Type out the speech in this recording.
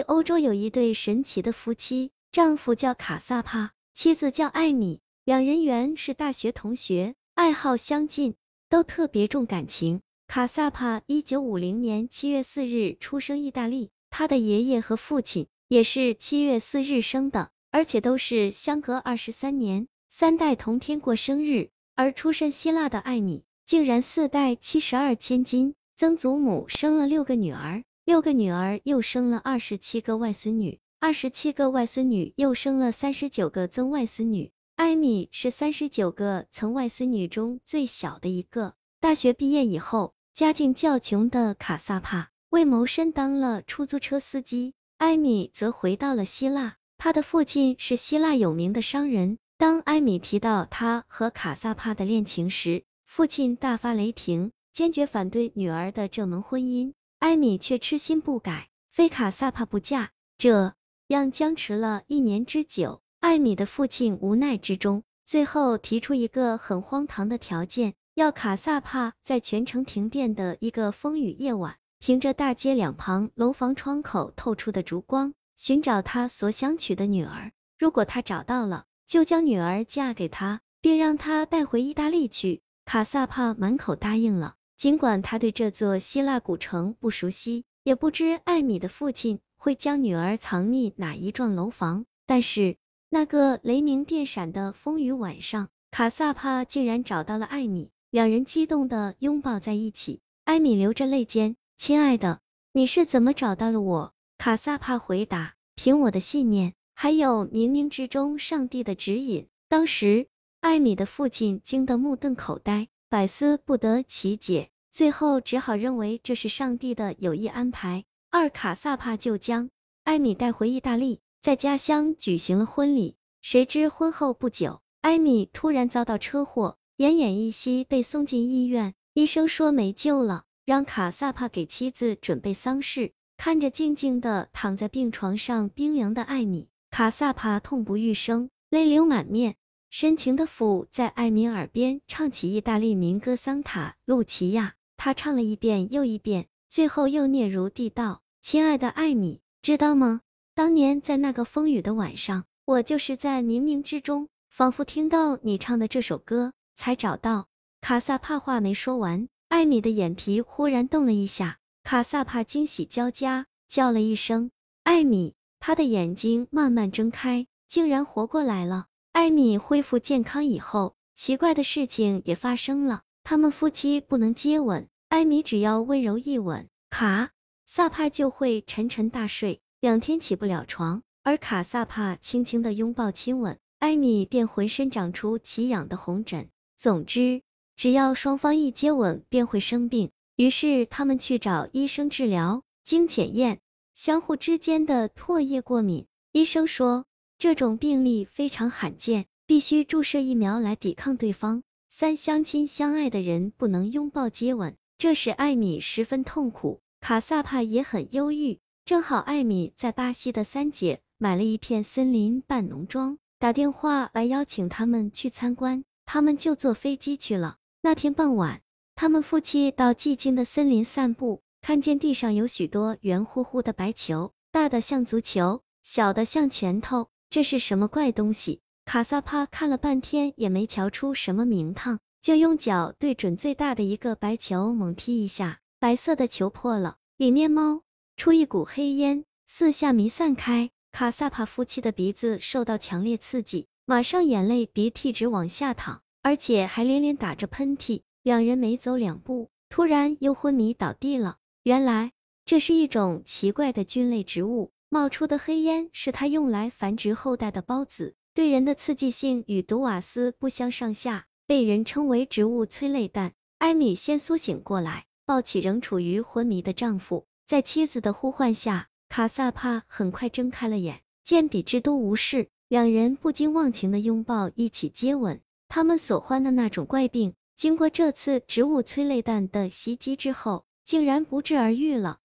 欧洲有一对神奇的夫妻，丈夫叫卡萨帕，妻子叫艾米，两人原是大学同学，爱好相近，都特别重感情。卡萨帕一九五零年七月四日出生意大利，他的爷爷和父亲也是七月四日生的，而且都是相隔二十三年，三代同天过生日。而出身希腊的艾米，竟然四代七十二千金，曾祖母生了六个女儿。六个女儿又生了二十七个外孙女，二十七个外孙女又生了三十九个曾外孙女。艾米是三十九个曾外孙女中最小的一个。大学毕业以后，家境较穷的卡萨帕为谋生当了出租车司机，艾米则回到了希腊。他的父亲是希腊有名的商人。当艾米提到他和卡萨帕的恋情时，父亲大发雷霆，坚决反对女儿的这门婚姻。艾米却痴心不改，非卡萨帕不嫁，这样僵持了一年之久。艾米的父亲无奈之中，最后提出一个很荒唐的条件，要卡萨帕在全城停电的一个风雨夜晚，凭着大街两旁楼房窗口透出的烛光，寻找他所想娶的女儿。如果他找到了，就将女儿嫁给他，并让他带回意大利去。卡萨帕满口答应了。尽管他对这座希腊古城不熟悉，也不知艾米的父亲会将女儿藏匿哪一幢楼房，但是那个雷鸣电闪的风雨晚上，卡萨帕竟然找到了艾米，两人激动的拥抱在一起。艾米流着泪尖：“亲爱的，你是怎么找到了我？”卡萨帕回答：“凭我的信念，还有冥冥之中上帝的指引。”当时，艾米的父亲惊得目瞪口呆。百思不得其解，最后只好认为这是上帝的有意安排。二卡萨帕就将艾米带回意大利，在家乡举行了婚礼。谁知婚后不久，艾米突然遭到车祸，奄奄一息，被送进医院。医生说没救了，让卡萨帕给妻子准备丧事。看着静静的躺在病床上冰凉的艾米，卡萨帕痛不欲生，泪流满面。深情的抚在艾米耳边唱起意大利民歌《桑塔露琪亚》，他唱了一遍又一遍，最后又嗫嚅地道：“亲爱的艾米，知道吗？当年在那个风雨的晚上，我就是在冥冥之中，仿佛听到你唱的这首歌，才找到。”卡萨帕话没说完，艾米的眼皮忽然动了一下，卡萨帕惊喜交加，叫了一声：“艾米！”他的眼睛慢慢睁开，竟然活过来了。艾米恢复健康以后，奇怪的事情也发生了。他们夫妻不能接吻，艾米只要温柔一吻，卡萨帕就会沉沉大睡，两天起不了床。而卡萨帕轻轻的拥抱亲吻，艾米便浑身长出奇痒的红疹。总之，只要双方一接吻，便会生病。于是他们去找医生治疗，经检验，相互之间的唾液过敏。医生说。这种病例非常罕见，必须注射疫苗来抵抗对方。三相亲相爱的人不能拥抱接吻，这使艾米十分痛苦。卡萨帕也很忧郁。正好艾米在巴西的三姐买了一片森林半农庄，打电话来邀请他们去参观，他们就坐飞机去了。那天傍晚，他们夫妻到寂静的森林散步，看见地上有许多圆乎乎的白球，大的像足球，小的像拳头。这是什么怪东西？卡萨帕看了半天也没瞧出什么名堂，就用脚对准最大的一个白球猛踢一下，白色的球破了，里面冒出一股黑烟，四下弥散开。卡萨帕夫妻的鼻子受到强烈刺激，马上眼泪鼻涕直往下淌，而且还连连打着喷嚏。两人没走两步，突然又昏迷倒地了。原来这是一种奇怪的菌类植物。冒出的黑烟是它用来繁殖后代的孢子，对人的刺激性与毒瓦斯不相上下，被人称为植物催泪弹。艾米先苏醒过来，抱起仍处于昏迷的丈夫，在妻子的呼唤下，卡萨帕很快睁开了眼，见比之都无事，两人不禁忘情的拥抱，一起接吻。他们所患的那种怪病，经过这次植物催泪弹的袭击之后，竟然不治而愈了。